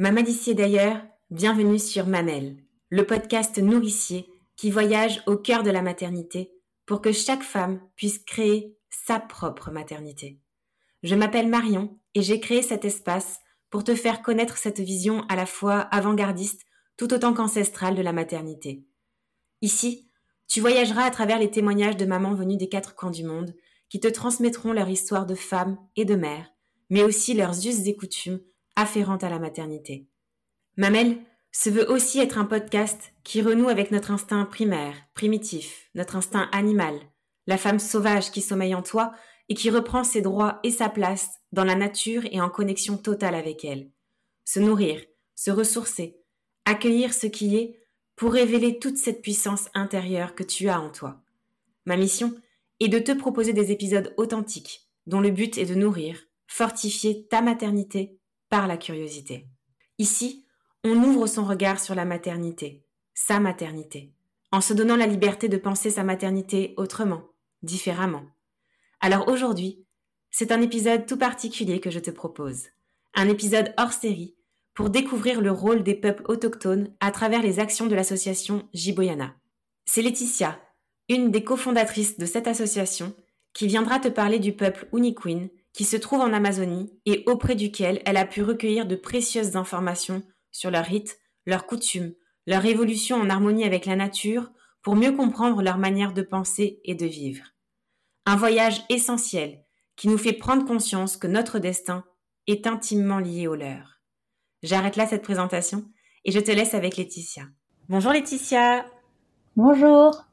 Maman d'ici d'ailleurs, bienvenue sur Mamelle, le podcast nourricier qui voyage au cœur de la maternité pour que chaque femme puisse créer sa propre maternité. Je m'appelle Marion et j'ai créé cet espace pour te faire connaître cette vision à la fois avant-gardiste tout autant qu'ancestrale de la maternité. Ici, tu voyageras à travers les témoignages de mamans venues des quatre coins du monde qui te transmettront leur histoire de femme et de mère, mais aussi leurs us et coutumes afférentes à la maternité. Mamelle se veut aussi être un podcast qui renoue avec notre instinct primaire, primitif, notre instinct animal, la femme sauvage qui sommeille en toi et qui reprend ses droits et sa place dans la nature et en connexion totale avec elle. Se nourrir, se ressourcer, accueillir ce qui est pour révéler toute cette puissance intérieure que tu as en toi. Ma mission est de te proposer des épisodes authentiques dont le but est de nourrir, fortifier ta maternité par la curiosité. Ici, on ouvre son regard sur la maternité, sa maternité, en se donnant la liberté de penser sa maternité autrement, différemment. Alors aujourd'hui, c'est un épisode tout particulier que je te propose, un épisode hors série pour découvrir le rôle des peuples autochtones à travers les actions de l'association Jiboyana. C'est Laetitia, une des cofondatrices de cette association, qui viendra te parler du peuple Uniquin qui se trouve en Amazonie et auprès duquel elle a pu recueillir de précieuses informations sur leurs rites, leurs coutumes, leur évolution en harmonie avec la nature pour mieux comprendre leur manière de penser et de vivre. Un voyage essentiel qui nous fait prendre conscience que notre destin est intimement lié au leur. J'arrête là cette présentation et je te laisse avec Laetitia. Bonjour Laetitia. Bonjour.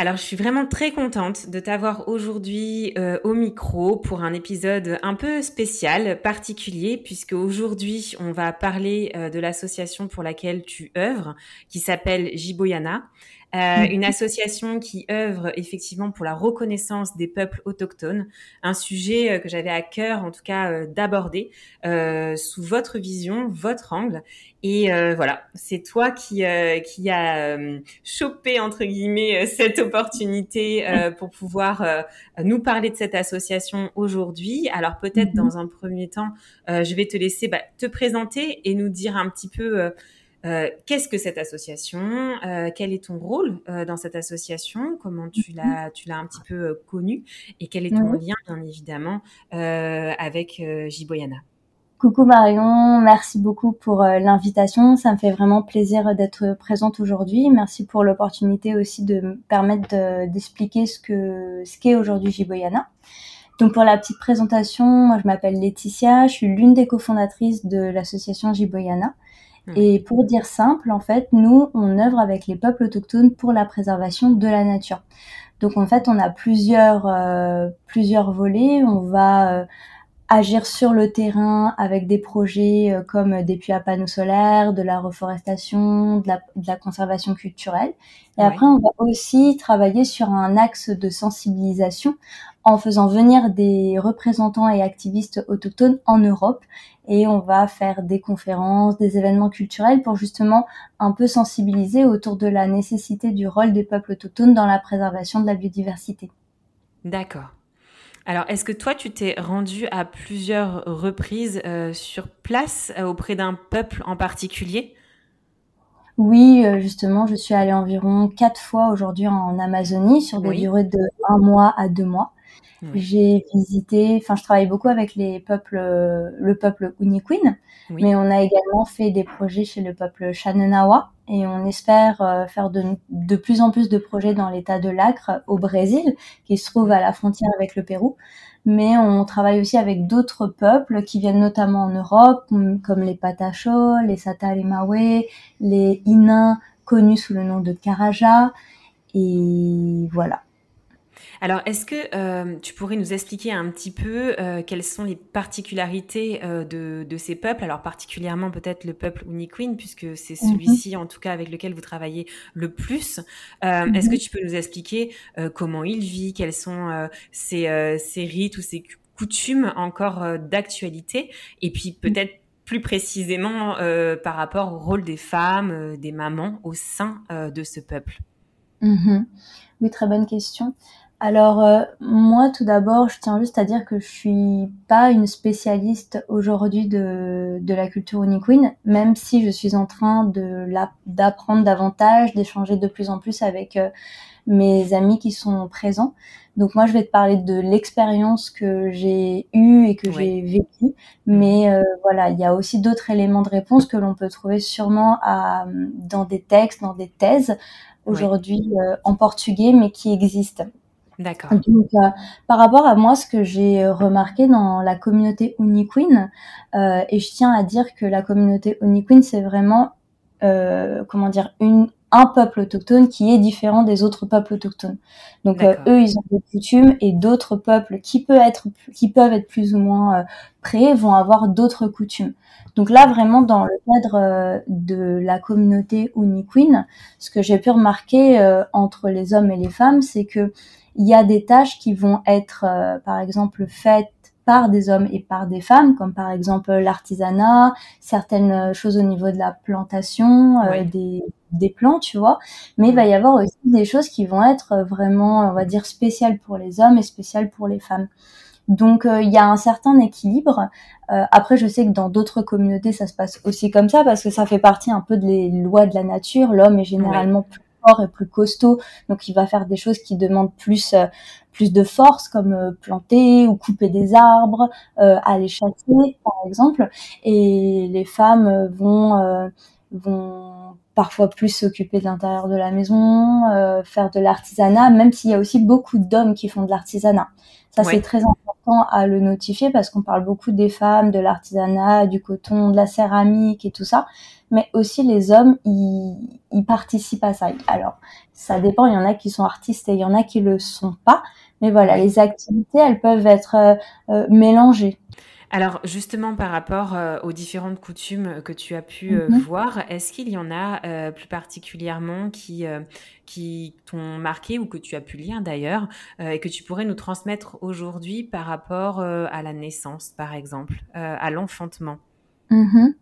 Alors, je suis vraiment très contente de t'avoir aujourd'hui euh, au micro pour un épisode un peu spécial, particulier, puisque aujourd'hui, on va parler euh, de l'association pour laquelle tu œuvres, qui s'appelle Jiboyana. Euh, une association qui œuvre effectivement pour la reconnaissance des peuples autochtones, un sujet euh, que j'avais à cœur en tout cas euh, d'aborder sous votre vision, votre angle. Et voilà, c'est toi qui qui a chopé entre guillemets cette opportunité pour pouvoir nous parler de cette association aujourd'hui. Alors peut-être mm-hmm. dans un premier temps, je vais te laisser bah, te présenter et nous dire un petit peu euh, qu'est-ce que cette association? Euh, Quel est ton rôle euh, dans cette association? Comment tu l'as, mhm. tu l'as un petit peu connu Et quel est ton lien, bien évidemment, avec Jiboyana? Coucou Marion, merci beaucoup pour l'invitation. Ça me fait vraiment plaisir d'être présente aujourd'hui. Merci pour l'opportunité aussi de me permettre d'expliquer ce que ce qu'est aujourd'hui Jiboyana. Donc pour la petite présentation, moi je m'appelle Laetitia, je suis l'une des cofondatrices de l'association Jiboyana. Et pour dire simple, en fait, nous, on œuvre avec les peuples autochtones pour la préservation de la nature. Donc en fait, on a plusieurs euh, plusieurs volets. On va euh, agir sur le terrain avec des projets euh, comme des puits à panneaux solaires, de la reforestation, de la, de la conservation culturelle. Et après, on va aussi travailler sur un axe de sensibilisation en faisant venir des représentants et activistes autochtones en Europe et on va faire des conférences, des événements culturels pour justement un peu sensibiliser autour de la nécessité du rôle des peuples autochtones dans la préservation de la biodiversité. D'accord. Alors, est-ce que toi, tu t'es rendu à plusieurs reprises euh, sur place euh, auprès d'un peuple en particulier? Oui, euh, justement, je suis allée environ quatre fois aujourd'hui en Amazonie sur des durées de un mois à deux mois. J'ai visité, enfin, je travaille beaucoup avec les peuples, le peuple Uniquin, mais on a également fait des projets chez le peuple Shananawa et on espère euh, faire de, de, plus en plus de projets dans l'état de l'Acre au Brésil, qui se trouve à la frontière avec le Pérou. Mais on travaille aussi avec d'autres peuples qui viennent notamment en Europe, comme les Patachos, les Satarimawe, les Inins, connus sous le nom de Karaja. Et voilà. Alors, est-ce que euh, tu pourrais nous expliquer un petit peu euh, quelles sont les particularités euh, de, ces peuples? Alors, particulièrement peut-être le peuple Uniquin, puisque c'est mhm. celui-ci, en tout cas, avec lequel vous travaillez le plus. Est-ce que mhm. tu peux nous expliquer comment il vit, quels sont ses, ses, rites ou ses coutumes encore d'actualité? Et puis, peut-être plus précisément par rapport au rôle des femmes, des mamans au sein de ce peuple mhm. Oui, très bonne question. Alors euh, moi tout d'abord, je tiens juste à dire que je suis pas une spécialiste aujourd'hui de, de la culture uniqueen, même si je suis en train de d'apprendre davantage, d'échanger de plus en plus avec euh, mes amis qui sont présents. Donc moi je vais te parler de l'expérience que j'ai eue et que j'ai vécue, mais euh, voilà, il y a aussi d'autres éléments de réponse que l'on peut trouver sûrement à, dans des textes, dans des thèses aujourd'hui en portugais, mais qui existent. D'accord. Donc, euh, par rapport à moi, ce que j'ai euh, remarqué dans la communauté Uniqueen, euh, et je tiens à dire que la communauté Uniqueen, c'est vraiment, euh, comment dire, une, un peuple autochtone qui est différent des autres peuples autochtones. Donc eux, ils ont des coutumes et d'autres peuples qui peuvent être, qui peuvent être plus ou moins prêts vont avoir d'autres coutumes. Donc là, vraiment, dans le cadre de la communauté Uniqueen, ce que j'ai pu remarquer entre les hommes et les femmes, c'est que il y a des tâches qui vont être, euh, par exemple, faites par des hommes et par des femmes, comme par exemple l'artisanat, certaines choses au niveau de la plantation, euh, des, des plants, tu vois. Mais il va y avoir aussi des choses qui vont être vraiment, on va dire, spéciales pour les hommes et spéciales pour les femmes. Donc euh, il y a un certain équilibre. après, je sais que dans d'autres communautés, ça se passe aussi comme ça parce que ça fait partie un peu des lois de la nature. L'homme est généralement plus fort et plus costaud, donc il va faire des choses qui demandent plus euh, plus de force, comme euh, planter ou couper des arbres, euh, aller chasser par exemple. Et les femmes vont vont parfois plus s'occuper de l'intérieur de la maison, faire de l'artisanat, même s'il y a aussi beaucoup d'hommes qui font de l'artisanat. Ça, c'est très important à le notifier parce qu'on parle beaucoup des femmes, de l'artisanat, du coton, de la céramique et tout ça mais aussi les hommes, ils, ils, participent à ça. Alors, ça dépend, il y en a qui sont artistes et il y en a qui le sont pas. Mais voilà, les activités, elles peuvent être euh, euh, mélangées. Alors justement par rapport euh, aux différentes coutumes que tu as pu mhm. voir, est-ce qu'il y en a plus particulièrement qui, qui t'ont marqué ou que tu as pu lire d'ailleurs et que tu pourrais nous transmettre aujourd'hui par rapport à la naissance par exemple, à l'enfantement? Mhm.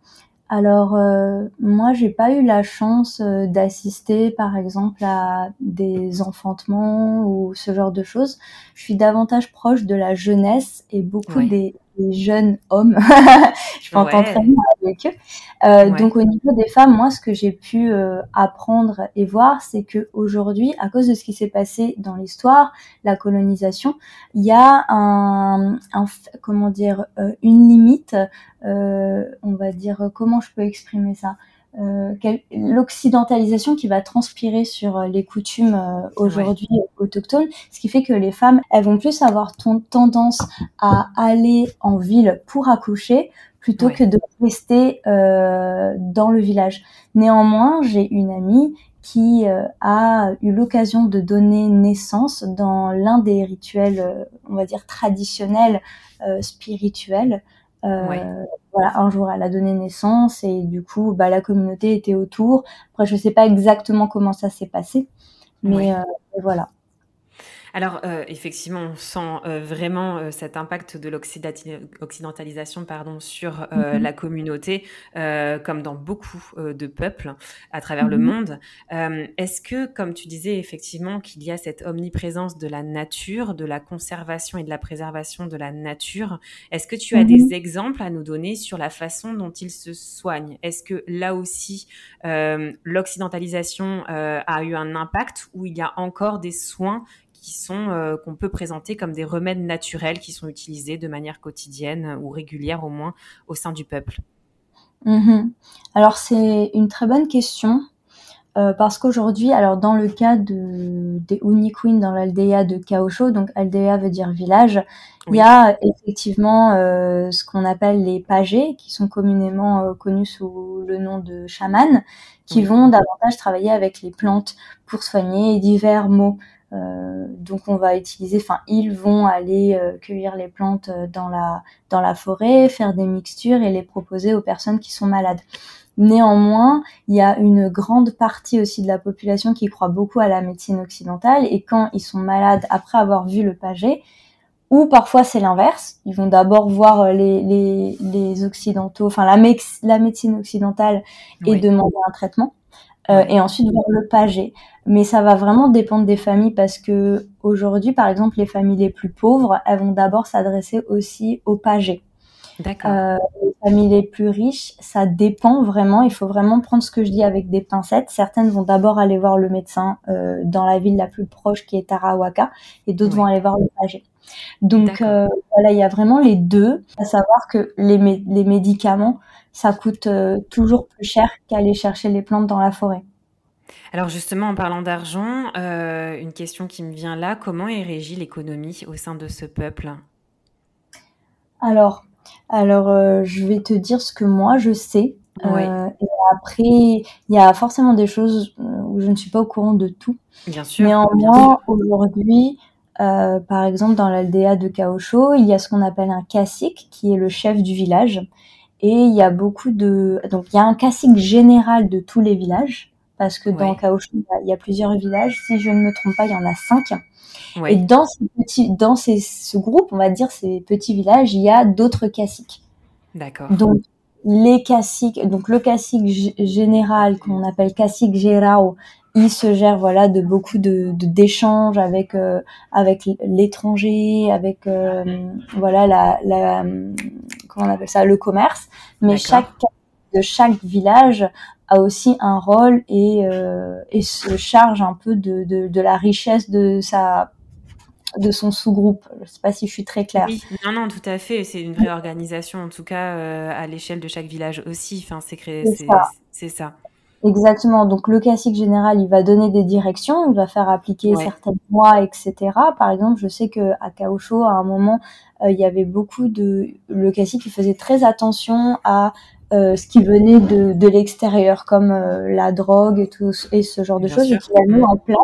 Alors euh, moi j'ai pas eu la chance euh, d'assister par exemple à des enfantements ou ce genre de choses. Je suis davantage proche de la jeunesse et beaucoup des, jeunes hommes. je m'entends très bien avec eux. Euh, donc au niveau des femmes, moi ce que j'ai pu euh, apprendre et voir, c'est que aujourd'hui, à cause de ce qui s'est passé dans l'histoire, la colonisation, il y a un, un comment dire, euh, une limite. on va dire comment je peux exprimer ça? Euh, l'occidentalisation qui va transpirer sur euh, les coutumes euh, aujourd'hui autochtones, ce qui fait que les femmes, elles vont plus avoir tendance à aller en ville pour accoucher plutôt que de rester euh, dans le village. Néanmoins, j'ai une amie qui a eu l'occasion de donner naissance dans l'un des rituels, on va dire traditionnels, spirituels euh, voilà, un jour elle a donné naissance et du coup, bah, la communauté était autour. Après, je sais pas exactement comment ça s'est passé, mais euh, voilà. Alors, euh, effectivement, on sent euh, vraiment euh, cet impact de l'occidentalisation pardon, sur mm-hmm. la communauté, comme dans beaucoup de peuples à travers le mm-hmm. monde. Est-ce que, comme tu disais, effectivement, qu'il y a cette omniprésence de la nature, de la conservation et de la préservation de la nature, est-ce que tu as des mm-hmm. exemples à nous donner sur la façon dont ils se soignent Est-ce que là aussi, l'occidentalisation a eu un impact ou il y a encore des soins qui sont euh, qu'on peut présenter comme des remèdes naturels qui sont utilisés de manière quotidienne ou régulière au moins au sein du peuple mhm. Alors c'est une très bonne question euh, parce qu'aujourd'hui, alors dans le cas de, des Uniqueen dans l'Aldea de Kaosho, donc Aldea veut dire village, il y a effectivement euh, ce qu'on appelle les pagés, qui sont communément connus sous le nom de chamans, qui vont davantage travailler avec les plantes pour soigner divers maux. Euh, donc on va utiliser, enfin ils vont aller euh, cueillir les plantes euh, dans la dans la forêt, faire des mixtures et les proposer aux personnes qui sont malades. Néanmoins, il y a une grande partie aussi de la population qui croit beaucoup à la médecine occidentale et quand ils sont malades après avoir vu le paget, ou parfois c'est l'inverse, ils vont d'abord voir les, les, les occidentaux, enfin la, la médecine occidentale et demander un traitement. Et ensuite voir le pager. Mais ça va vraiment dépendre des familles parce que aujourd'hui, par exemple, les familles les plus pauvres, elles vont d'abord s'adresser aussi au pager. D'accord. Euh, les familles les plus riches, ça dépend vraiment. Il faut vraiment prendre ce que je dis avec des pincettes. Certaines vont d'abord aller voir le médecin euh, dans la ville la plus proche qui est Tarawaka, et d'autres vont aller voir le pager. Donc euh, voilà, il y a vraiment les deux. À savoir que les, les médicaments, ça coûte euh, toujours plus cher qu'aller chercher les plantes dans la forêt. Alors justement, en parlant d'argent, euh, une question qui me vient là, comment est régie l'économie au sein de ce peuple? Alors, alors, euh, je vais te dire ce que moi je sais. Euh, et après, il y a forcément des choses où je ne suis pas au courant de tout. Bien sûr. Néanmoins, aujourd'hui, par exemple, dans l'aldea de Kaosho, il y a ce qu'on appelle un cacique, qui est le chef du village. Et il y a beaucoup de... Donc, il y a un cacique général de tous les villages, parce que dans Kaosho, il y a plusieurs villages. Si je ne me trompe pas, il y en a cinq. Et dans, ces petits, dans ces, ce groupe, on va dire ces petits villages, il y a d'autres caciques. D'accord. Donc les caciques, donc le cacique général qu'on appelle cacique gérao, il se gère voilà de beaucoup de d'échanges avec euh, avec l'étranger, avec euh, voilà la, la comment on appelle ça le commerce. Mais chaque de chaque village a aussi un rôle et, euh, et se charge un peu de, de, de la richesse de sa de son sous-groupe. Je ne sais pas si je suis très claire. Oui, non, non, tout à fait. C'est une vraie organisation, en tout cas, euh, à l'échelle de chaque village aussi. Enfin, c'est créé, c'est ça. Exactement. Donc, le classique général, il va donner des directions, il va faire appliquer certaines lois, etc. Par exemple, je sais que à à un moment, euh, il y avait beaucoup de le classique qui faisait très attention à euh, ce qui venait de, de l'extérieur, comme la drogue et tout et ce genre de choses, et qui a mis en place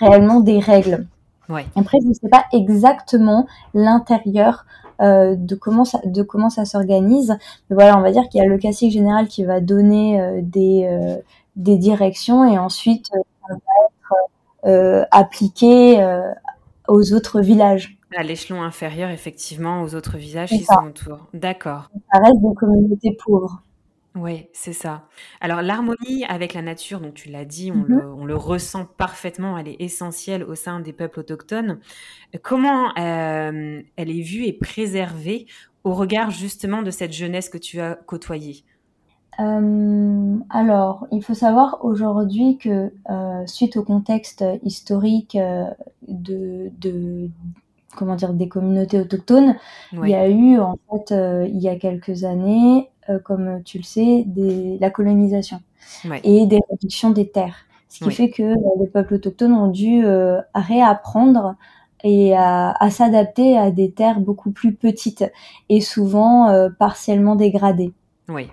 réellement des règles. Après, je ne sais pas exactement l'intérieur euh, de comment ça de comment ça s'organise. Mais voilà, on va dire qu'il y a le classique général qui va donner euh, des euh, des directions et ensuite ça va être appliqué aux autres villages. À l'échelon inférieur, effectivement, aux autres villages qui sont autour. D'accord. Ça reste des communautés pauvres. Oui, c'est ça. Alors l'harmonie avec la nature, donc tu l'as dit, on, mmh le, ressent parfaitement, elle est essentielle au sein des peuples autochtones. Comment euh, elle est vue et préservée au regard justement de cette jeunesse que tu as côtoyée? Euh, alors, il faut savoir aujourd'hui que euh, suite au contexte historique de, comment dire des communautés autochtones, il y a eu en fait il y a quelques années euh, comme tu le sais, des, la colonisation et des réductions des terres. Ce qui fait que euh, les peuples autochtones ont dû euh, réapprendre et à, s'adapter à des terres beaucoup plus petites et souvent partiellement dégradées. Oui.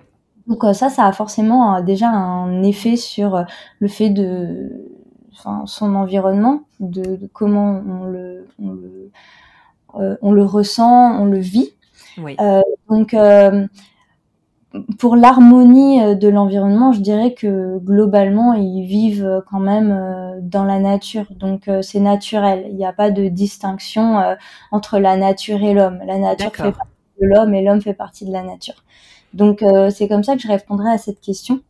Donc ça, ça a forcément déjà un effet sur le fait de enfin, son environnement, de, comment on le, on le, on le ressent, on le vit. Oui. donc pour l'harmonie euh, de l'environnement, je dirais que globalement, ils vivent euh, quand même euh, dans la nature. Donc c'est naturel. Il n'y a pas de distinction entre la nature et l'homme. La nature fait partie de l'homme et l'homme fait partie de la nature. Donc c'est comme ça que je répondrai à cette question.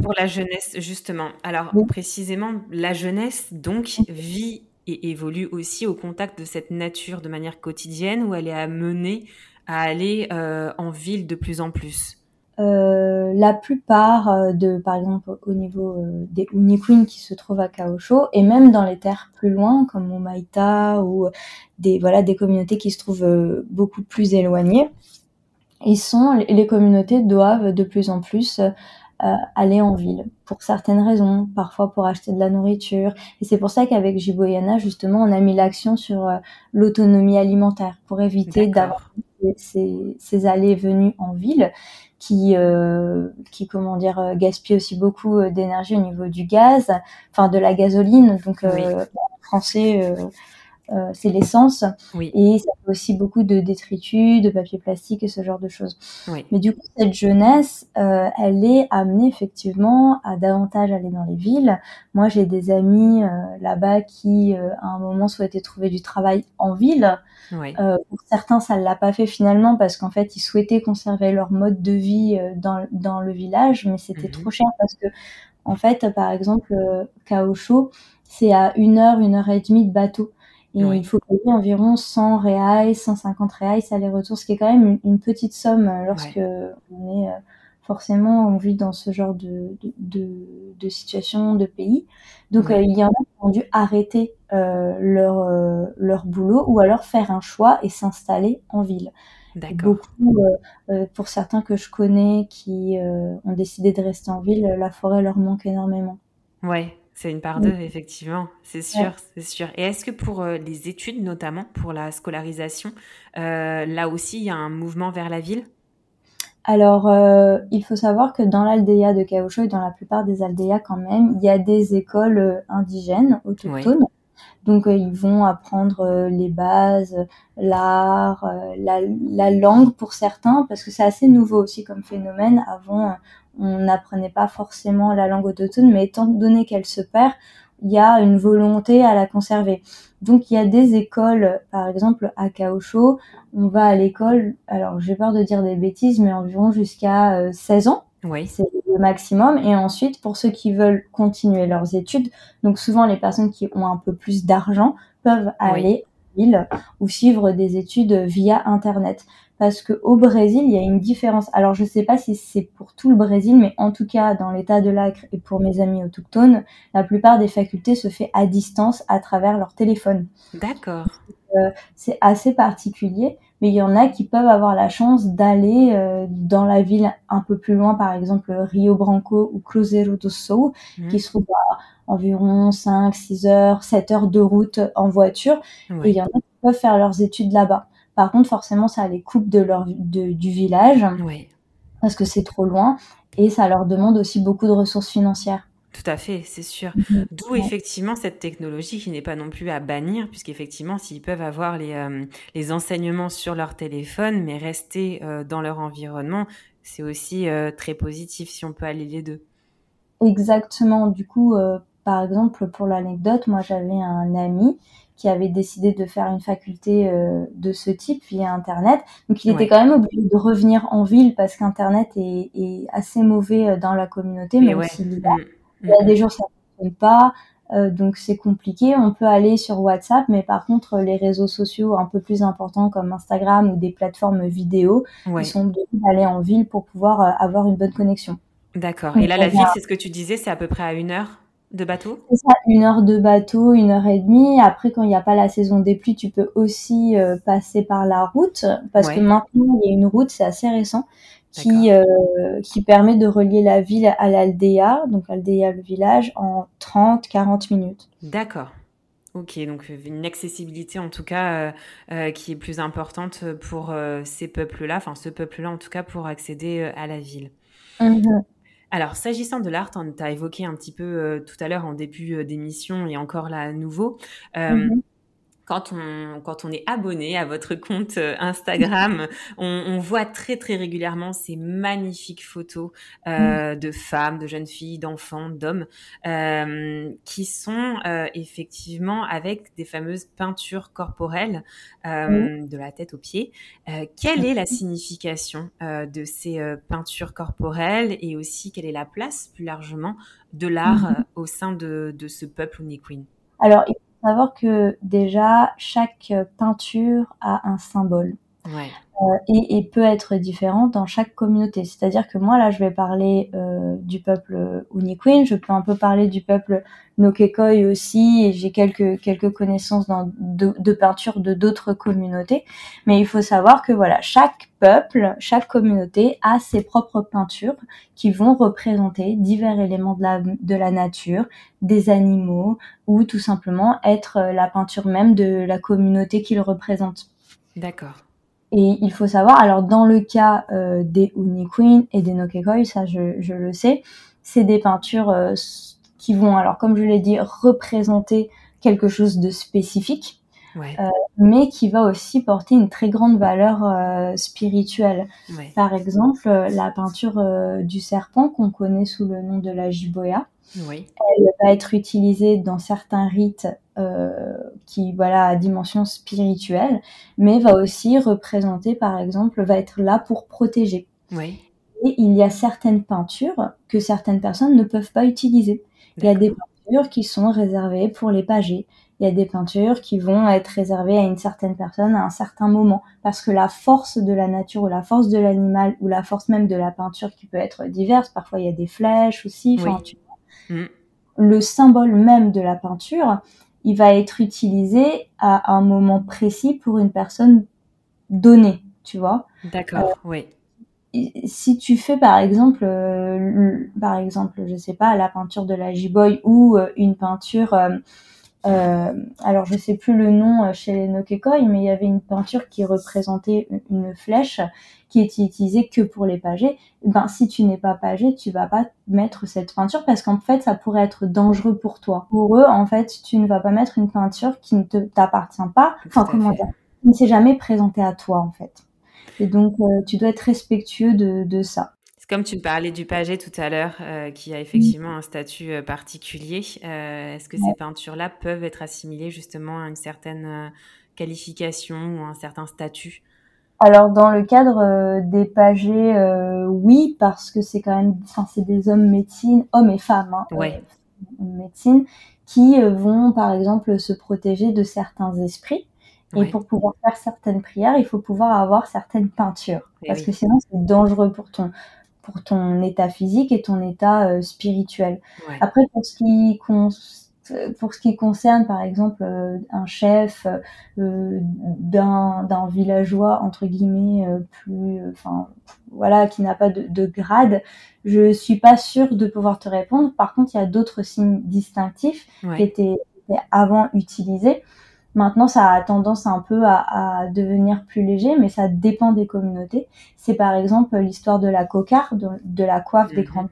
Pour la jeunesse, justement. Alors précisément, la jeunesse, donc, vit et évolue aussi au contact de cette nature de manière quotidienne où elle est amenée à aller en ville de plus en plus? Euh, la plupart euh, de, par exemple, au niveau euh, des Uniqueen qui se trouvent à Kaosho, et même dans les terres plus loin, comme au Maïta, ou des, voilà, des communautés qui se trouvent beaucoup plus éloignées, ils sont, les communautés doivent de plus en plus aller en ville pour certaines raisons, parfois pour acheter de la nourriture. Et c'est pour ça qu'avec Jiboyana, justement, on a mis l'action sur l'autonomie alimentaire pour éviter d'avoir ces, ces allées-venues en ville qui, euh, qui comment dire, euh, gaspille aussi beaucoup euh, d'énergie au niveau du gaz, enfin de la gasoline. Donc, en français, euh, c'est l'essence. Et ça fait aussi beaucoup de détritus, de papier plastique et ce genre de choses. Mais du coup, cette jeunesse, euh, elle est amenée effectivement à davantage aller dans les villes. Moi, j'ai des amis euh, là-bas qui, à un moment, souhaitaient trouver du travail en ville. pour certains, ça ne l'a pas fait finalement parce qu'en fait, ils souhaitaient conserver leur mode de vie dans, dans le village, mais c'était mhm. trop cher parce que En fait, par exemple, Kaosho, c'est à une heure, une heure et demie de bateau. Et il faut payer environ 100 reais, 150 reais aller-retour, ce qui est quand même une, petite somme lorsque on est forcément on vit dans ce genre de, de, de, situation, de pays. Donc euh, il y en a qui ont dû arrêter euh, leur, euh, leur boulot ou alors faire un choix et s'installer en ville. Beaucoup, pour certains que je connais qui ont décidé de rester en ville, la forêt leur manque énormément. Ouais, c'est une part d'eux, effectivement, c'est sûr, c'est sûr. Et est-ce que pour les études, notamment pour la scolarisation, là aussi, il y a un mouvement vers la ville? Alors, euh, il faut savoir que dans l'aldéa de Kaosho et dans la plupart des aldéas quand même, il y a des écoles euh, indigènes, autochtones. Donc, euh, ils vont apprendre les bases, l'art, la, la, langue pour certains, parce que c'est assez nouveau aussi comme phénomène. Avant, on n'apprenait pas forcément la langue autochtone, mais étant donné qu'elle se perd, il y a une volonté à la conserver. Donc il y a des écoles, par exemple à Kaosho, on va à l'école, alors j'ai peur de dire des bêtises, mais environ jusqu'à 16 euh, ans. Oui. C'est le maximum. Et ensuite, pour ceux qui veulent continuer leurs études, donc souvent les personnes qui ont un peu plus d'argent peuvent aller en ville ou suivre des études via Internet parce que au Brésil, il y a une différence. Alors, je ne sais pas si c'est pour tout le Brésil, mais en tout cas, dans l'état de l'Acre et pour mes amis autochtones, la plupart des facultés se fait à distance à travers leur téléphone. D'accord. Euh, c'est assez particulier, mais il y en a qui peuvent avoir la chance d'aller euh, dans la ville un peu plus loin, par exemple Rio Branco ou Cruzeiro do Sul, mmh. qui se trouvent à environ 5, 6 heures, 7 heures de route en voiture. Et il y en a qui peuvent faire leurs études là-bas. Par contre, forcément, ça les coupe de leur, du village parce que c'est trop loin et ça leur demande aussi beaucoup de ressources financières. Tout à fait, c'est sûr. Mhm. D'où effectivement cette technologie qui n'est pas non plus à bannir, puisqu'effectivement, s'ils peuvent avoir les, euh, les, enseignements sur leur téléphone, mais rester euh, dans leur environnement, c'est aussi euh, très positif si on peut aller les deux. Exactement. Du coup, par exemple, pour l'anecdote, moi j'avais un ami qui avait décidé de faire une faculté euh, de ce type via Internet. Donc il était quand même obligé de revenir en ville parce qu'Internet est, est, assez mauvais euh, dans la communauté, mais aussi il, y a, il y a des jours ça ne fonctionne pas. Euh, donc c'est compliqué. On peut aller sur WhatsApp, mais par contre les réseaux sociaux un peu plus importants comme Instagram ou des plateformes vidéo, ils sont obligés d'aller en ville pour pouvoir avoir une bonne connexion. D'accord. Et là, la ville, c'est ce que tu disais, c'est à peu près à une heure? De bateau C'est ça, une heure de bateau, une heure et demie. Après, quand il n'y a pas la saison des pluies, tu peux aussi euh, passer par la route, parce que maintenant, il y a une route, c'est assez récent, qui, euh, qui permet de relier la ville à l'Aldea, donc Aldea, le village, en 30-40 minutes. D'accord. Ok, donc euh, une accessibilité en tout cas qui est plus importante pour ces peuples-là, enfin ce peuple-là en tout cas pour accéder à la ville. Mmh alors, s'agissant de l'art, on t'a évoqué un petit peu euh, tout à l'heure en début euh, d'émission et encore là à nouveau. Euh, mmh quand on, quand on est abonné à votre compte euh, Instagram, on, on voit très très régulièrement ces magnifiques photos euh, mm. de femmes, de jeunes filles, d'enfants, d'hommes, euh, qui sont euh, effectivement avec des fameuses peintures corporelles mm. de la tête aux pieds. Quelle est la signification de ces peintures corporelles et aussi quelle est la place plus largement de l'art mm. au sein de, de ce peuple Uniqueen Alors, savoir que déjà chaque peinture a un symbole. Euh, et, et, peut être différente dans chaque communauté. C'est-à-dire que moi, là, je vais parler euh, du peuple Uniqueen, je peux un peu parler du peuple Nokekoi aussi, et j'ai quelques, quelques connaissances dans, de, de peinture de d'autres communautés. Mais il faut savoir que voilà, chaque peuple, chaque communauté a ses propres peintures qui vont représenter divers éléments de la, de la nature, des animaux, ou tout simplement être la peinture même de la communauté qu'ils représentent. D'accord. Et il faut savoir, alors dans le cas euh, des Uniqueen et des Nokekoi, ça je, je le sais, c'est des peintures euh, qui vont, alors comme je l'ai dit, représenter quelque chose de spécifique, ouais. euh, mais qui va aussi porter une très grande valeur spirituelle. Ouais. Par exemple, la peinture du serpent qu'on connaît sous le nom de la jiboya, oui. elle va être utilisée dans certains rites euh, qui voilà à dimension spirituelle, mais va aussi représenter par exemple va être là pour protéger. Oui. Et il y a certaines peintures que certaines personnes ne peuvent pas utiliser. Il y a des peintures qui sont réservées pour les pagés. Il y a des peintures qui vont être réservées à une certaine personne à un certain moment. Parce que la force de la nature ou la force de l'animal ou la force même de la peinture qui peut être diverse, parfois il y a des flèches aussi. Mm. Le symbole même de la peinture, il va être utilisé à un moment précis pour une personne donnée, tu vois. D'accord, euh, oui si tu fais par exemple, euh, par exemple, je sais pas, la peinture de la J-Boy ou euh, une peinture, euh, euh, alors je sais plus le nom chez les Nokekoi, mais il y avait une peinture qui représentait une flèche qui était utilisée que pour les pagés. Ben si tu n'es pas pagé, tu vas pas mettre cette peinture parce qu'en fait ça pourrait être dangereux pour toi. Pour eux, en fait, tu ne vas pas mettre une peinture qui ne t'appartient pas. Enfin comment dire, qui ne s'est jamais présentée à toi en fait. Et donc, euh, tu dois être respectueux de, ça. Comme tu parlais du paget tout à l'heure, euh, qui a effectivement un statut euh, particulier. Est-ce que ces peintures-là peuvent être assimilées justement à une certaine qualification ou un certain statut? Alors dans le cadre des pagés, oui, parce que c'est quand même, enfin c'est des hommes médecine, hommes et femmes, hein, médecine, qui vont par exemple se protéger de certains esprits. Et pour pouvoir faire certaines prières, il faut pouvoir avoir certaines peintures. Eh parce que sinon, c'est dangereux pour ton, pour ton état physique et ton état euh, spirituel. Après, pour ce qui pour ce qui concerne par exemple euh, un chef euh, d'un villageois entre guillemets euh, plus enfin voilà qui n'a pas de, de, grade je suis pas sûre de pouvoir te répondre. Par contre il y a d'autres signes distinctifs qui étaient, étaient, avant utilisés Maintenant, ça a tendance un peu à, devenir plus léger, mais ça dépend des communautés. C'est par exemple l'histoire de la cocarde, de, la coiffe des mhm. grandes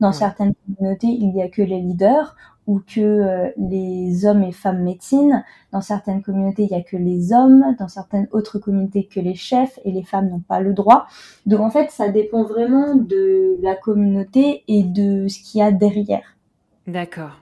Dans certaines communautés, il n'y a que les leaders ou que euh, les hommes et femmes médecines. Dans certaines communautés, il n'y a que les hommes. Dans certaines autres communautés, que les chefs et les femmes n'ont pas le droit. Donc en fait, ça dépend vraiment de la communauté et de ce qu'il y a derrière. D'accord.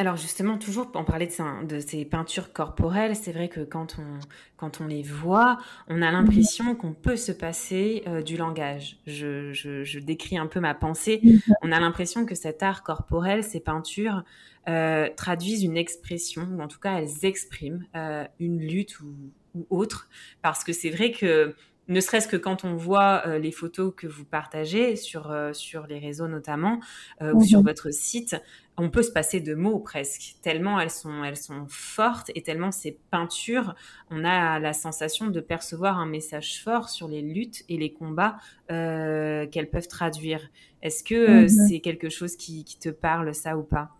Alors justement, toujours en parler de, de ces peintures corporelles, c'est vrai que quand on, quand on les voit, on a l'impression qu'on peut se passer euh, du langage. Je, je, décris un peu ma pensée. On a l'impression que cet art corporel, ces peintures, euh, traduisent une expression, ou en tout cas elles expriment euh, une lutte ou, ou, autre. Parce que c'est vrai que ne serait-ce que quand on voit euh, les photos que vous partagez sur, euh, sur les réseaux notamment, euh, ou sur mhm. votre site, on peut se passer de mots presque, tellement elles sont, elles sont fortes et tellement ces peintures, on a la sensation de percevoir un message fort sur les luttes et les combats qu'elles peuvent traduire. Est-ce que mhm. c'est quelque chose qui, qui te parle, ça ou pas?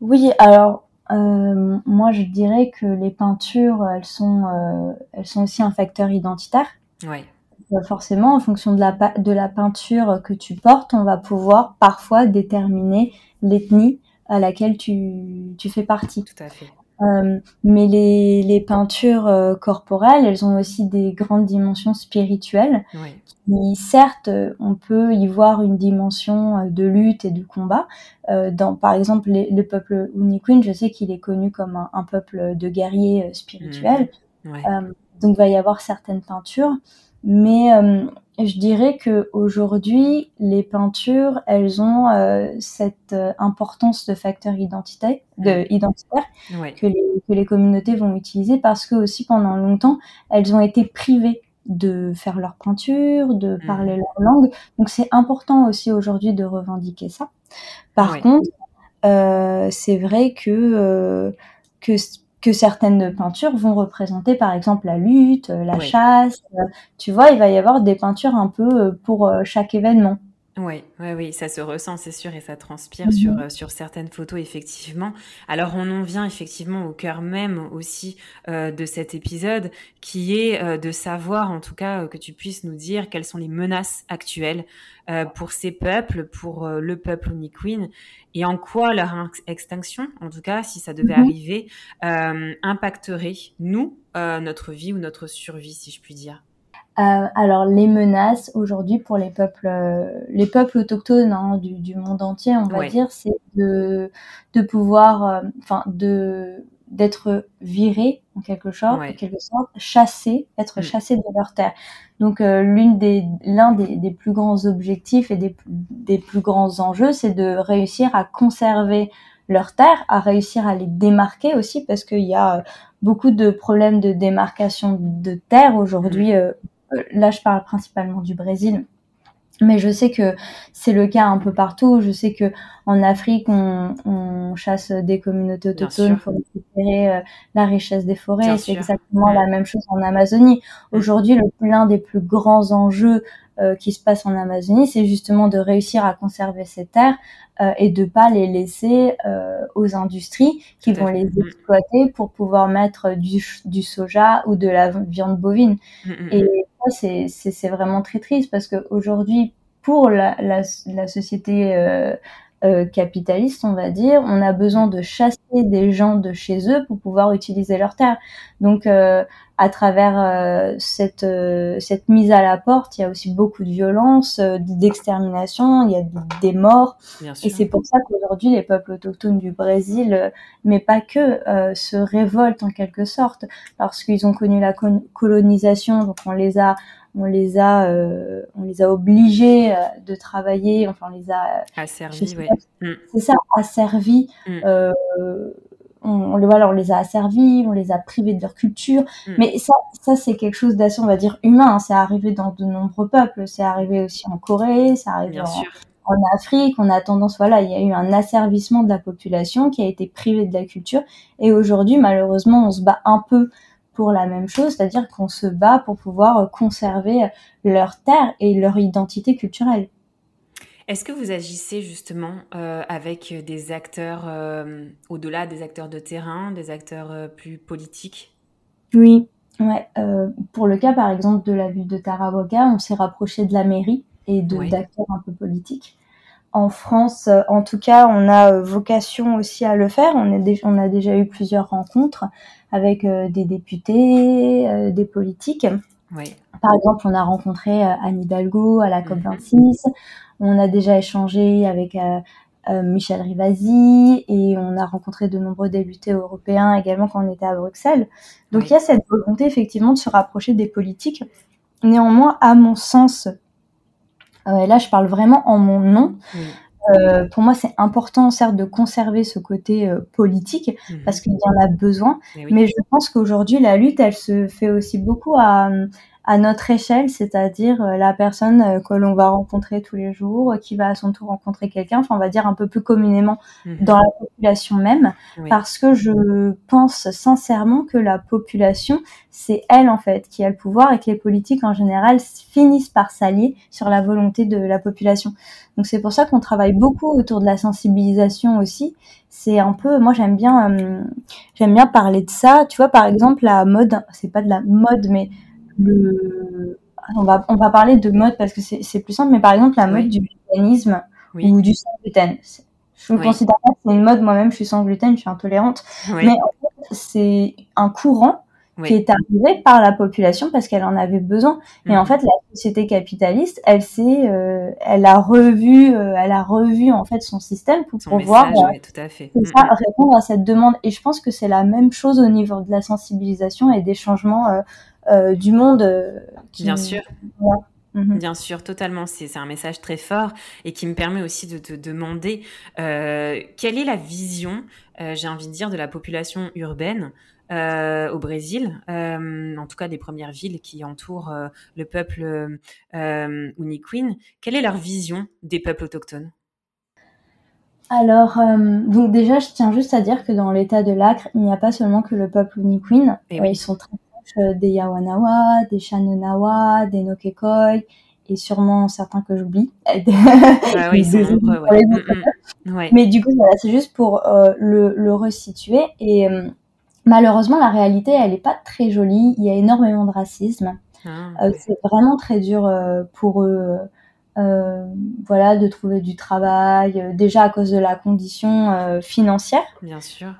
Oui, alors euh, moi, je dirais que les peintures, elles sont, euh, elles sont aussi un facteur identitaire. Oui. Euh, forcément, en fonction de la, de la peinture que tu portes, on va pouvoir parfois déterminer l'ethnie à laquelle tu, tu fais partie. Tout à fait. Euh, mais les, les peintures euh, corporelles, elles ont aussi des grandes dimensions spirituelles. Oui. certes, on peut y voir une dimension euh, de lutte et de combat. dans, par exemple, le peuple Uniquin, je sais qu'il est connu comme un, un, peuple de guerriers spirituels. Mmh. donc, il va y avoir certaines peintures. Mais je dirais que aujourd'hui, les peintures, elles ont euh, cette euh, importance de facteur identitaire, de, identitaire que, les, que les communautés vont utiliser parce que aussi pendant longtemps, elles ont été privées de faire leur peinture, de mmh. parler leur langue. Donc c'est important aussi aujourd'hui de revendiquer ça. Par contre, euh, c'est vrai que euh, que que certaines peintures vont représenter par exemple la lutte, euh, la chasse. Euh, tu vois, il va y avoir des peintures un peu euh, pour chaque événement. Oui, oui, oui, ça se ressent, c'est sûr, et ça transpire sur, mhm. sur certaines photos, effectivement. Alors, on en vient effectivement au cœur même aussi de cet épisode, qui est de savoir, en tout cas, que tu puisses nous dire quelles sont les menaces actuelles pour ces peuples, pour le peuple Uniqueen, et en quoi leur extinction, en tout cas, si ça devait mhm. arriver, euh, impacterait nous, euh, notre vie ou notre survie, si je puis dire. Euh, alors les menaces aujourd'hui pour les peuples, les peuples autochtones hein, du, du, monde entier, on va dire, c'est de, de pouvoir, enfin de d'être virés en quelque sorte, quelque sorte chassés, être mm. chassés de leur terre. Donc l'une des l'un des, des, plus grands objectifs et des, des plus grands enjeux, c'est de réussir à conserver leur terre, à réussir à les démarquer aussi, parce qu'il y a beaucoup de problèmes de démarcation de terre aujourd'hui. Mm. Là, je parle principalement du Brésil mais je sais que c'est le cas un peu partout. Je sais que en Afrique, on, on chasse des communautés autochtones pour récupérer euh, la richesse des forêts. C'est exactement la même chose en Amazonie. Mm. Aujourd'hui, l'un des plus grands enjeux euh, qui se passe en Amazonie, c'est justement de réussir à conserver ces terres euh, et de pas les laisser aux industries qui vont les mm. exploiter pour pouvoir mettre du, du, soja ou de la viande bovine. Mm, et c'est vraiment très triste parce qu'aujourd'hui, pour la, la, la société euh, euh, capitaliste, on va dire, on a besoin de chasser des gens de chez eux pour pouvoir utiliser leurs terres. Donc, euh, à travers euh, cette, euh, cette mise à la porte, il y a aussi beaucoup de violence, d'extermination, il y a des morts. Et c'est pour ça qu'aujourd'hui, les peuples autochtones du Brésil, mais pas que, se révoltent en quelque sorte, parce qu'ils ont connu la colonisation, donc on les a on les a, euh, on les a obligés euh, de travailler, enfin on les a asservis, oui. Mm. C'est ça, asservis. Mm. Euh, on, on, voilà, on les a asservis, on les a privés de leur culture. Mm. Mais ça, ça c'est quelque chose d'assez, on va dire, humain. C'est arrivé dans de nombreux peuples. C'est arrivé aussi en Corée, c'est arrivé en, en, Afrique. On a tendance, voilà, il y a eu un asservissement de la population qui a été privée de la culture. Et aujourd'hui, malheureusement, on se bat un peu pour la même chose, c'est-à-dire qu'on se bat pour pouvoir conserver leur terre et leur identité culturelle. Est-ce que vous agissez justement euh, avec des acteurs, au-delà des acteurs de terrain, des acteurs plus politiques? Oui, ouais. pour le cas par exemple de la ville de Tarawaga, on s'est rapproché de la mairie et de d'acteurs un peu politiques. En France, en tout cas, on a vocation aussi à le faire. On, est on a déjà eu plusieurs rencontres avec euh, des députés, euh, des politiques. Par exemple, on a rencontré euh, Anne Hidalgo à la COP26. On a déjà échangé avec Michel Rivasi et on a rencontré de nombreux députés européens également quand on était à Bruxelles. Donc il y a cette volonté effectivement de se rapprocher des politiques. Néanmoins, à mon sens, et là je parle vraiment en mon nom, euh, pour moi, c'est important, certes, de conserver ce côté euh, politique mhm. parce qu'il y en a besoin. Mais, je pense qu'aujourd'hui, la lutte, elle se fait aussi beaucoup à, à notre échelle, c'est-à-dire euh, la personne euh, que l'on va rencontrer tous les jours, euh, qui va à son tour rencontrer quelqu'un, enfin on va dire un peu plus communément mhm. dans la population même, parce que je pense sincèrement que la population, c'est elle en fait qui a le pouvoir et que les politiques en général finissent par s'allier sur la volonté de la population. Donc c'est pour ça qu'on travaille beaucoup autour de la sensibilisation aussi. C'est un peu, moi j'aime bien, j'aime bien parler de ça. Tu vois par exemple la mode, c'est pas de la mode mais le, on va, on va parler de mode parce que c'est plus simple, mais par exemple, la mode du véganisme ou du sans gluten. Je me considère pas que c'est une mode, moi-même, je suis sans gluten, je suis intolérante. Mais en fait, c'est un courant qui est arrivé par la population parce qu'elle en avait besoin. Et en mhm. fait, la société capitaliste, elle s'est, euh, elle a revu, euh, elle a revu en fait son système pour pouvoir euh, tout à fait. Ça, mhm. répondre à cette demande. Et je pense que c'est la même chose au niveau de la sensibilisation et des changements euh, du monde. Bien sûr. Mhm. Bien sûr, totalement. C'est un message très fort et qui me permet aussi de te demander euh, quelle est la vision, j'ai envie de dire, de la population urbaine au Brésil, en tout cas des premières villes qui entourent le peuple euh, Uniqueen. Quelle est leur vision des peuples autochtones? Alors, donc déjà, je tiens juste à dire que dans l'état de l'Acre, il n'y a pas seulement que le peuple Uniqueen. Et Ils sont très euh, des Yawanawa, des Shananawa, des Nokekoi, et sûrement certains que j'oublie. oui, mm, mm. Mais du coup, voilà, c'est juste pour euh, le, le, resituer. Et euh, malheureusement, la réalité, elle n'est pas très jolie. Il y a énormément de racisme. Ah, c'est vraiment très dur pour eux. voilà, de trouver du travail, déjà à cause de la condition financière. Bien sûr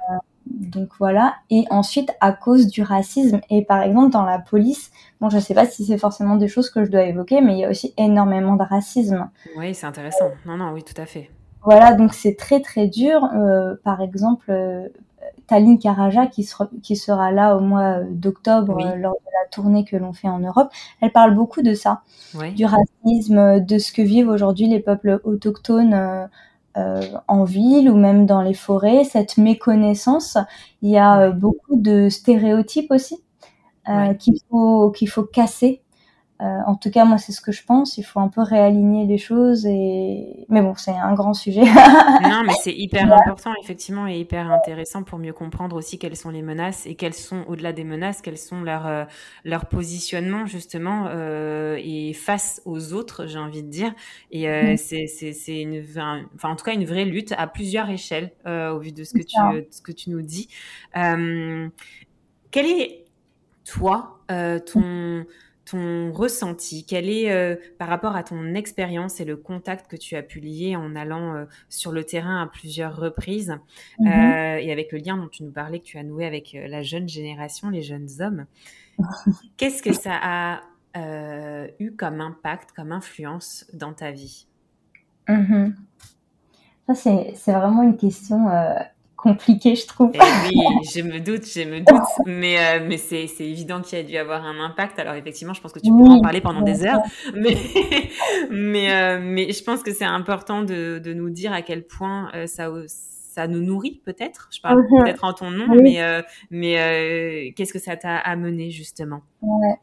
donc voilà. Et ensuite, à cause du racisme, et par exemple dans la police, bon, je sais pas si c'est forcément des choses que je dois évoquer, mais il y a aussi énormément de racisme. Oui, c'est intéressant. Non, non, oui, tout à fait. Voilà, donc c'est très très dur. Euh, par exemple, euh, Taline Karaja qui, qui sera là au mois d'octobre lors de la tournée que l'on fait en Europe. Elle parle beaucoup de ça, du racisme, de ce que vivent aujourd'hui les peuples autochtones. en ville ou même dans les forêts, cette méconnaissance. Il y a beaucoup de stéréotypes aussi qu'il faut qu'il faut casser euh, en tout cas, moi, c'est ce que je pense. Il faut un peu réaligner les choses. Et... Mais bon, c'est un grand sujet. non, mais c'est hyper important, effectivement, et hyper intéressant pour mieux comprendre aussi quelles sont les menaces et quelles sont, au-delà des menaces, quels sont leurs euh, leur positionnements, justement, euh, et face aux autres, j'ai envie de dire. Et euh, mm. c'est une, enfin, en tout cas, une vraie lutte à plusieurs échelles, au vu de ce que, tu, ce que tu nous dis. quel est, toi, ton ton ressenti? Quel est, euh, par rapport à ton expérience et le contact que tu as pu lier en allant euh, sur le terrain à plusieurs reprises mmh euh, et avec le lien dont tu nous parlais que tu as noué avec la jeune génération, les jeunes hommes Qu'est-ce que ça a eu comme impact, comme influence dans ta vie? Mmh Ça, c'est vraiment une question compliqué, je trouve. Eh oui, je me doute, je me doute, mais, euh, mais c'est, évident qu'il y a dû avoir un impact. Alors effectivement, je pense que tu peux en parler pendant des heures, mais, mais, euh, mais je pense que c'est important de, de, nous dire à quel point euh, ça, ça nous nourrit peut-être. Je parle mhm. peut-être en ton nom, mais, mais qu'est-ce que ça t'a amené justement? Ouais.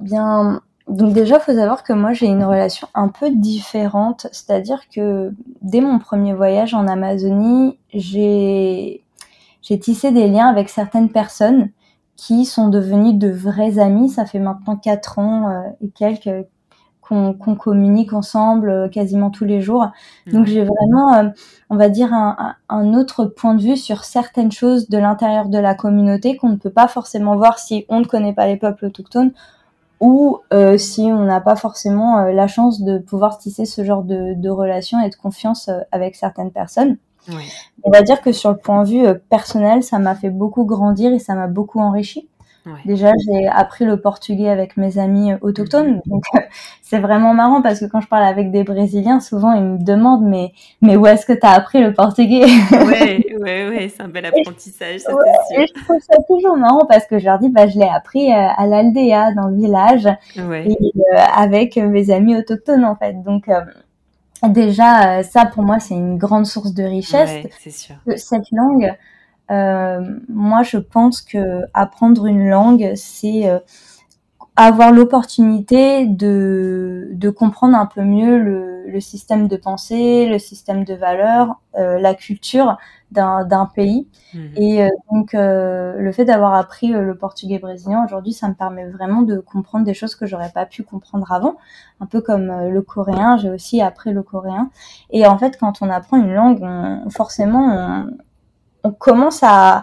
Bien, donc déjà, faut savoir que moi, j'ai une relation un peu différente. C'est-à-dire que dès mon premier voyage en Amazonie, j'ai j'ai tissé des liens avec certaines personnes qui sont devenues de vrais amis. Ça fait maintenant quatre ans euh, et quelques qu'on communique ensemble euh, quasiment tous les jours. Donc j'ai vraiment, euh, on va dire, un, un, autre point de vue sur certaines choses de l'intérieur de la communauté qu'on ne peut pas forcément voir si on ne connaît pas les peuples autochtones ou euh, si on n'a pas forcément euh, la chance de pouvoir tisser ce genre de, de relation et de confiance euh, avec certaines personnes. On va dire que sur le point de vue personnel, ça m'a fait beaucoup grandir et ça m'a beaucoup enrichi. Déjà, j'ai appris le portugais avec mes amis autochtones. Donc, c'est vraiment marrant parce que quand je parle avec des Brésiliens, souvent ils me demandent mais, mais où est-ce que tu as appris le portugais? Oui, ouais, ouais, c'est un bel apprentissage, ça sûr. Et je trouve ça toujours marrant parce que je leur dis bah, je l'ai appris euh, à l'Aldea, dans le village, et, euh, avec mes amis autochtones en fait. Donc, euh, déjà, ça pour moi, c'est une grande source de richesse. c'est sûr. Cette langue, euh, moi, je pense que apprendre une langue, c'est euh, avoir l'opportunité de, de comprendre un peu mieux le, le, système de pensée, le système de valeurs, euh, la culture d'un pays. Mhm. Et euh, donc, le fait d'avoir appris le portugais brésilien aujourd'hui, ça me permet vraiment de comprendre des choses que j'aurais pas pu comprendre avant. Un peu comme le coréen, j'ai aussi appris le coréen. Et en fait, quand on apprend une langue, on, forcément, on, on commence à,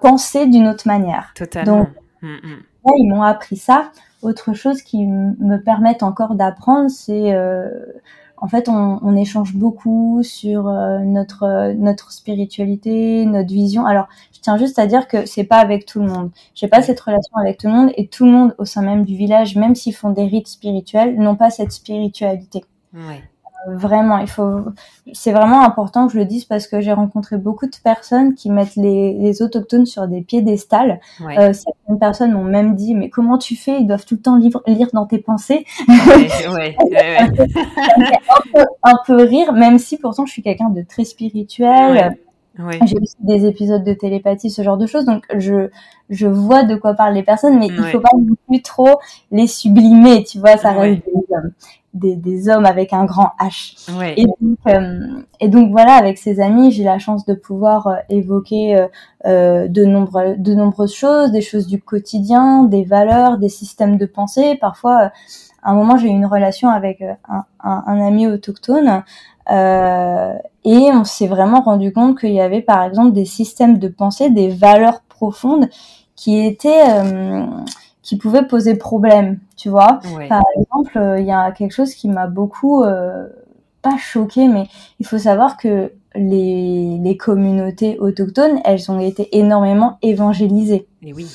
penser d'une autre manière. Totalement. Donc, mm, mm. ils m'ont appris ça. Autre chose qui me permettent encore d'apprendre, c'est euh, en fait, on, échange beaucoup sur euh, notre notre spiritualité, notre vision. Alors, je tiens juste à dire que c'est pas avec tout le monde. J'ai pas cette relation avec tout le monde et tout le monde au sein même du village, même s'ils font des rites spirituels, n'ont pas cette spiritualité. Ouais vraiment, il faut. C'est vraiment important que je le dise parce que j'ai rencontré beaucoup de personnes qui mettent les, les autochtones sur des piédestals. Euh, certaines personnes m'ont même dit mais comment tu fais? Ils doivent tout le temps lire, lire dans tes pensées. Ouais, un, peu, un, peu, rire, même si pourtant je suis quelqu'un de très spirituel. J'ai aussi des épisodes de télépathie, ce genre de choses. Donc, je, je vois de quoi parlent les personnes, mais il faut pas non plus trop les sublimer, tu vois, ça reste des, des, hommes avec un grand H. Et, donc, euh, et donc, voilà, avec ses amis, j'ai la chance de pouvoir euh, évoquer euh, euh, de, nombreux, de nombreuses choses, des choses du quotidien, des valeurs, des systèmes de pensée. Parfois, à un moment, j'ai eu une relation avec un, un, un ami autochtone euh, et on s'est vraiment rendu compte qu'il y avait par exemple des systèmes de pensée, des valeurs profondes qui étaient euh, qui pouvaient poser problème, tu vois. Par exemple, euh, il y a quelque chose qui m'a beaucoup euh, pas choqué, mais il faut savoir que les, les communautés autochtones, elles ont été énormément évangélisées. Et oui.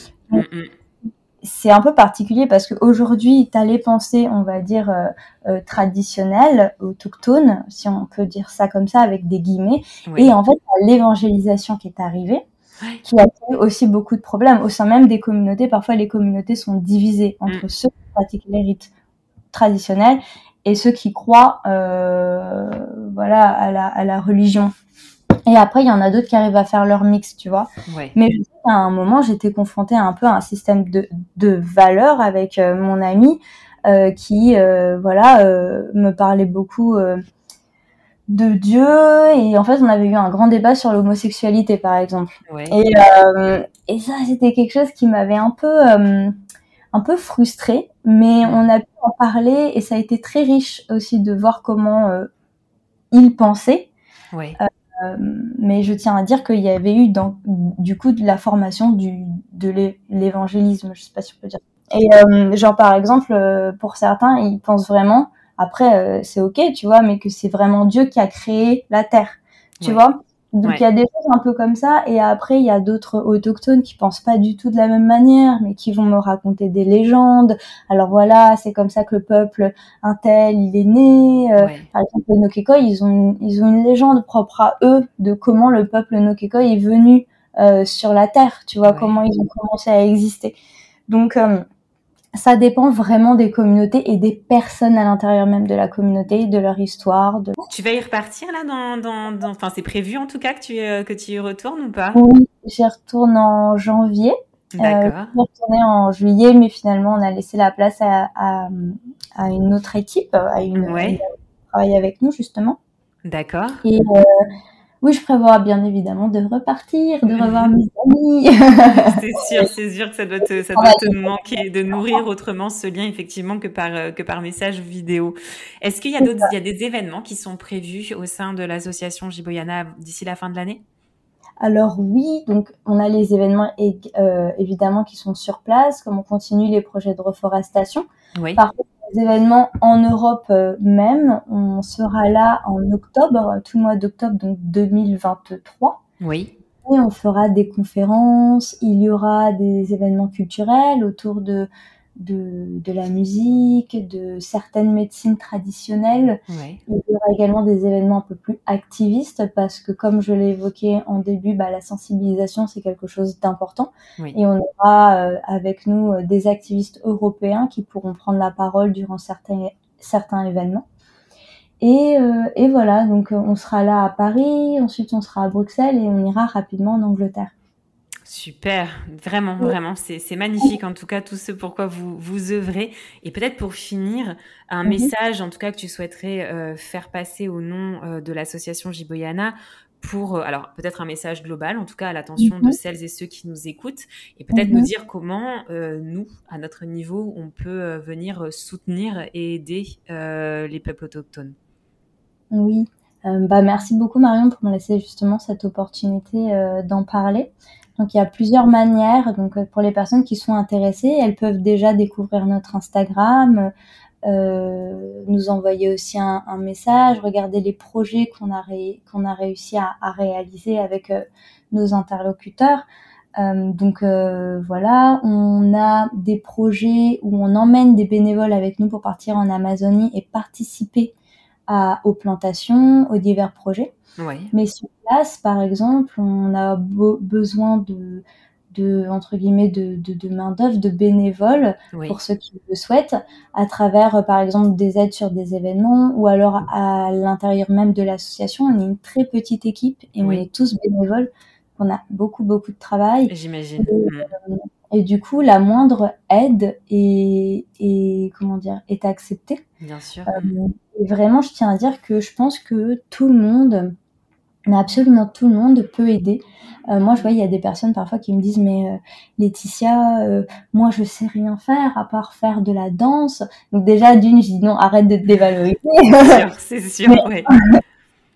C'est un peu particulier parce qu'aujourd'hui, tu as les pensées, on va dire, euh, euh, traditionnelles, autochtones, si on peut dire ça comme ça, avec des guillemets. Et en fait, l'évangélisation qui est arrivée. qui a créé aussi beaucoup de problèmes au sein même des communautés. Parfois, les communautés sont divisées entre mm. ceux qui pratiquent les rites traditionnels et ceux qui croient, euh, voilà, à la, à la religion. Et après, il y en a d'autres qui arrivent à faire leur mix, tu vois. Mais à un moment, j'étais confrontée un peu à un système de, de valeurs avec euh, mon ami euh, qui, euh, voilà, me parlait beaucoup de Dieu. Et en fait on avait eu un grand débat sur l'homosexualité par exemple. Et, euh, et ça c'était quelque chose qui m'avait un peu euh, un peu frustrée. Mais on a pu en parler et ça a été très riche aussi de voir comment euh, il pensait. Ouais. Mais je tiens à dire qu'il y avait eu dans, du coup de la formation du de l'évangélisme je sais pas si on peut dire et genre par exemple pour certains ils pensent vraiment après, euh, c'est ok, tu vois, mais que c'est vraiment Dieu qui a créé la terre, tu vois. Donc il y a des choses un peu comme ça, et après il y a d'autres autochtones qui pensent pas du tout de la même manière, mais qui vont me raconter des légendes. Alors voilà, c'est comme ça que le peuple un tel il est né. Euh, par exemple les Nokekoi, ils ont ils ont une légende propre à eux de comment le peuple Nokekoi est venu euh, sur la terre, tu vois, comment ils ont commencé à exister. Donc ça dépend vraiment des communautés et des personnes à l'intérieur même de la communauté, de leur histoire. De... Tu vas y repartir là dans, dans, dans... enfin c'est prévu en tout cas que tu euh, que tu y retournes ou pas? Oui, j'y retourne en janvier. Euh, D'accord. Euh, je en juillet, mais finalement on a laissé la place à, à, à une autre équipe, à une, ouais. qui travaille avec nous justement. D'accord. Et euh, oui, je prévois bien évidemment de repartir, de revoir mes amis. c'est sûr, c'est sûr que ça doit te, ça doit te manquer, de nourrir autrement ce lien effectivement que par, euh, que par message vidéo. Est-ce qu'il y a d'autres, il y a des événements qui sont prévus au sein de l'association Jiboyana d'ici la fin de l'année? Alors oui, donc on a les événements euh, évidemment qui sont sur place, comme on continue les projets de reforestation. Oui. Par contre, événements en Europe euh, même. On sera là en octobre, tout le mois d'octobre, donc 2023. Oui. Et on fera des conférences, il y aura des événements culturels autour de de, de, la musique, de certaines médecines traditionnelles. Ouais. Il y aura également des événements un peu plus activistes parce que, comme je l'ai évoqué en début, bah, la sensibilisation, c'est quelque chose d'important. Oui. Et on aura euh, avec nous euh, des activistes européens qui pourront prendre la parole durant certains, certains événements. Et, euh, et voilà, donc on sera là à Paris, ensuite on sera à Bruxelles et on ira rapidement en Angleterre. Super, vraiment, vraiment, c'est magnifique en tout cas tout ce pourquoi vous vous œuvrez. Et peut-être pour finir, un mm -hmm. message en tout cas que tu souhaiterais euh, faire passer au nom euh, de l'association Jiboyana pour, euh, alors peut-être un message global, en tout cas à l'attention mm -hmm. de celles et ceux qui nous écoutent, et peut-être mm -hmm. nous dire comment nous, à notre niveau, on peut venir soutenir et aider les peuples autochtones. Oui, bah, merci beaucoup Marion pour me laisser justement cette opportunité d'en parler. Donc il y a plusieurs manières. Donc euh, pour les personnes qui sont intéressées, elles peuvent déjà découvrir notre Instagram, euh, nous envoyer aussi un, message, regarder les projets qu'on a, réussi à, réaliser avec euh, nos interlocuteurs. Donc voilà, on a des projets où on emmène des bénévoles avec nous pour partir en Amazonie et participer à, aux plantations, aux divers projets. Oui. Mais sur place, par exemple, on a besoin de, de, entre guillemets, de, de, de main-d'œuvre, de bénévoles, oui. pour ceux qui le souhaitent, à travers, par exemple, des aides sur des événements, ou alors à l'intérieur même de l'association. On est une très petite équipe et oui. on est tous bénévoles. On a beaucoup, beaucoup de travail. J'imagine. Et, mmh. Et, du coup, la moindre aide est, est comment dire, est acceptée. Bien sûr. Euh, et vraiment, je tiens à dire que je pense que tout le monde, mais absolument tout le monde peut aider. Euh, moi, je vois, il y a des personnes parfois qui me disent, mais euh, Laetitia, euh, moi, je sais rien faire à part faire de la danse. Donc déjà, d'une, je dis non, arrête de te dévaloriser. C'est sûr, c'est sûr, mais,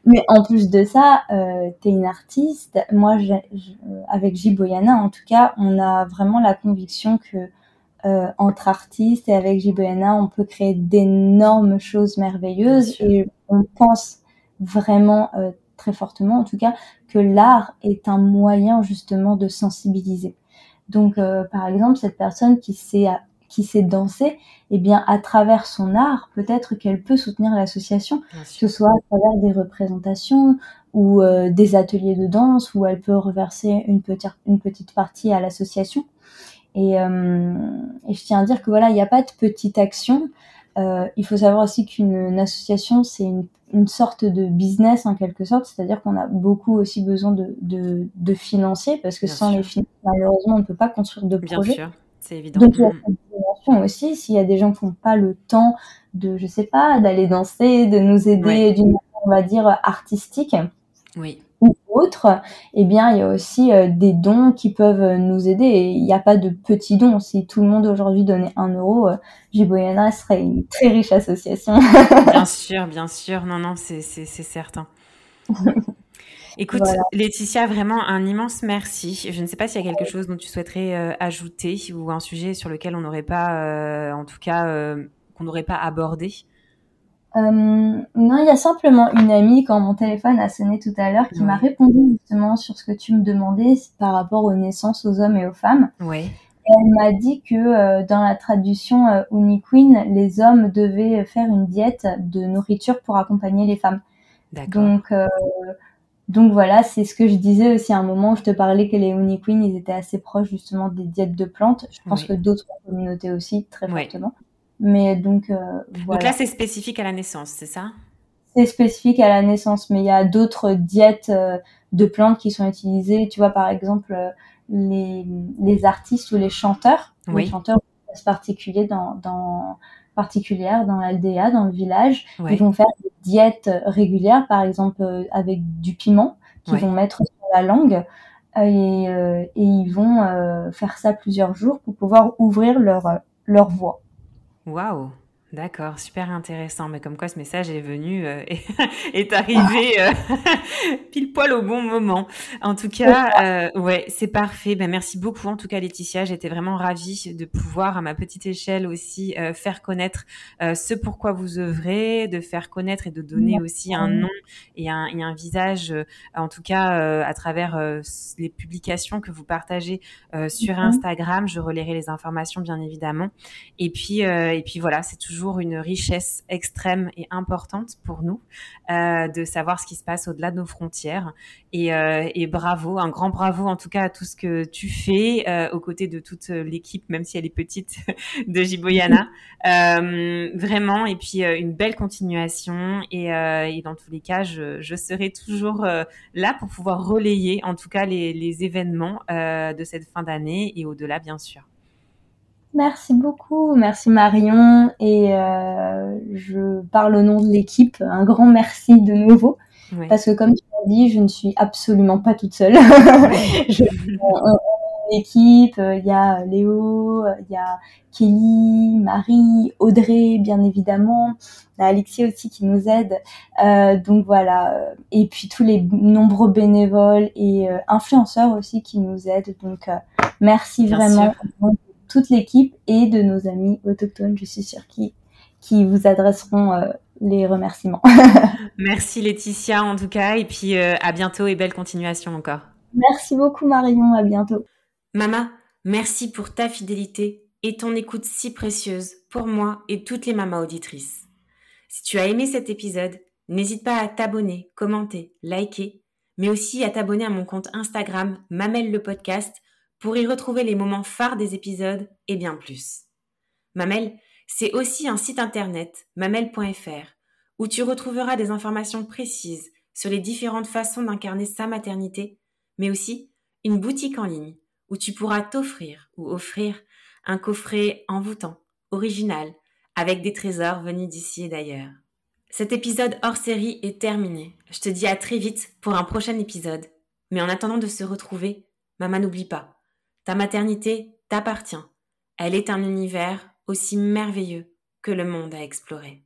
mais, en plus de ça, euh, tu es une artiste. Moi, avec Jiboyana, en tout cas, on a vraiment la conviction que euh, entre artistes et avec Jiboyana, on peut créer d'énormes choses merveilleuses et on pense vraiment euh, très fortement, en tout cas, que l'art est un moyen justement de sensibiliser. Donc, euh, par exemple, cette personne qui s'est qui sait danser, et eh bien à travers son art, peut-être qu'elle peut soutenir l'association, que ce soit à travers des représentations ou euh, des ateliers de danse, où elle peut reverser une petite, une petite partie à l'association. Et, euh, et, je tiens à dire que voilà, il n'y a pas de petite action. Euh, il faut savoir aussi qu'une association, c'est une, une, sorte de business en quelque sorte, c'est-à-dire qu'on a beaucoup aussi besoin de, de, de financiers, parce que sans les financiers, malheureusement, on ne peut pas construire de Bien projets. Sûr. C'est évident. Donc, il y a cette dimension aussi. S'il y a des gens qui n'ont pas le temps de, je sais pas, d'aller danser, de nous aider Ouais. d'une manière, on va dire, artistique Oui, ou autre, eh bien, il y a aussi euh, des dons qui peuvent euh, nous aider. Et il n'y a pas de petits dons. Si tout le monde aujourd'hui donnait un euro, euh, Jiboyana serait une très riche association. bien sûr, bien sûr. Non, non, c'est certain. Écoute, Voilà. Laetitia, vraiment un immense merci. Je ne sais pas s'il y a quelque chose dont tu souhaiterais euh, ajouter ou un sujet sur lequel on n'aurait pas, euh, en tout cas, euh, qu'on n'aurait pas abordé. Non, il y a simplement une amie quand mon téléphone a sonné tout à l'heure qui m'a répondu justement sur ce que tu me demandais par rapport aux naissances aux hommes et aux femmes. Ouais, Elle m'a dit que euh, dans la traduction euh, Uniqueen, les hommes devaient faire une diète de nourriture pour accompagner les femmes. d'accord. Donc, euh, donc voilà, c'est ce que je disais aussi à un moment où je te parlais que les Uniqueen, ils étaient assez proches justement des diètes de plantes. Je pense Oui. que d'autres communautés aussi, très Oui. fortement. Mais donc, euh, Donc voilà. là, c'est spécifique à la naissance, c'est ça? C'est spécifique à la naissance, mais il y a d'autres diètes euh, de plantes qui sont utilisées. Tu vois, par exemple, euh, les, les artistes ou les chanteurs, Oui. les chanteurs place particulière dans, dans, particulière dans l'LDA, dans le village, Ouais. ils vont faire des diètes régulières, par exemple euh, avec du piment qu'ils Ouais. vont mettre sur la langue. euh, Et, euh, et ils vont euh, faire ça plusieurs jours pour pouvoir ouvrir leur, euh, leur voix. Waouh, d'accord, super intéressant. Mais comme quoi ce message est venu euh, et est arrivé euh, pile poil au bon moment. En tout cas, euh, ouais, c'est parfait. Ben merci beaucoup. En tout cas, Laetitia, j'étais vraiment ravie de pouvoir à ma petite échelle aussi euh, faire connaître euh, ce pourquoi vous œuvrez, de faire connaître et de donner aussi un nom et un, et un visage, euh, en tout cas euh, à travers euh, les publications que vous partagez euh, sur Mhm. Instagram. Je relayerai les informations bien évidemment. Et puis, euh, et puis voilà, c'est toujours une richesse extrême et importante pour nous euh, de savoir ce qui se passe au-delà de nos frontières. Et, euh, et bravo, un grand bravo en tout cas à tout ce que tu fais euh, aux côtés de toute l'équipe, même si elle est petite, de Jiboyana. Euh, vraiment, et puis une belle continuation. Et, et dans tous les cas, je, je serai toujours là pour pouvoir relayer en tout cas les, les événements de cette fin d'année et au-delà, bien sûr. Merci beaucoup, merci Marion. Et euh, je parle au nom de l'équipe. Un grand merci de nouveau. Ouais. Parce que comme tu l'as dit, je ne suis absolument pas toute seule. je, on, une équipe. Il y a Léo, il y a Kelly, Marie, Audrey, bien évidemment. Il y a Alexis aussi qui nous aide. Euh, donc voilà. Et puis tous les nombreux bénévoles et euh, influenceurs aussi qui nous aident. Donc euh, merci Bien vraiment sûr. Toute l'équipe et de nos amis autochtones, je suis sûre, qui, qui vous adresseront euh, les remerciements. Merci Laetitia en tout cas, et puis euh, à bientôt et belle continuation encore. Merci beaucoup Marion, à bientôt. Mama, merci pour ta fidélité et ton écoute si précieuse pour moi et toutes les mamas auditrices. Si tu as aimé cet épisode, n'hésite pas à t'abonner, commenter, liker, mais aussi à t'abonner à mon compte Instagram Mamel le podcast pour y retrouver les moments phares des épisodes et bien plus. Mamel, c'est aussi un site internet, mamel.fr, où tu retrouveras des informations précises sur les différentes façons d'incarner sa maternité, mais aussi une boutique en ligne où tu pourras t'offrir ou offrir un coffret envoûtant, original, avec des trésors venus d'ici et d'ailleurs. Cet épisode hors série est terminé. Je te dis à très vite pour un prochain épisode. Mais en attendant de se retrouver, maman n'oublie pas, ta maternité t'appartient. Elle est un univers aussi merveilleux que le monde à explorer.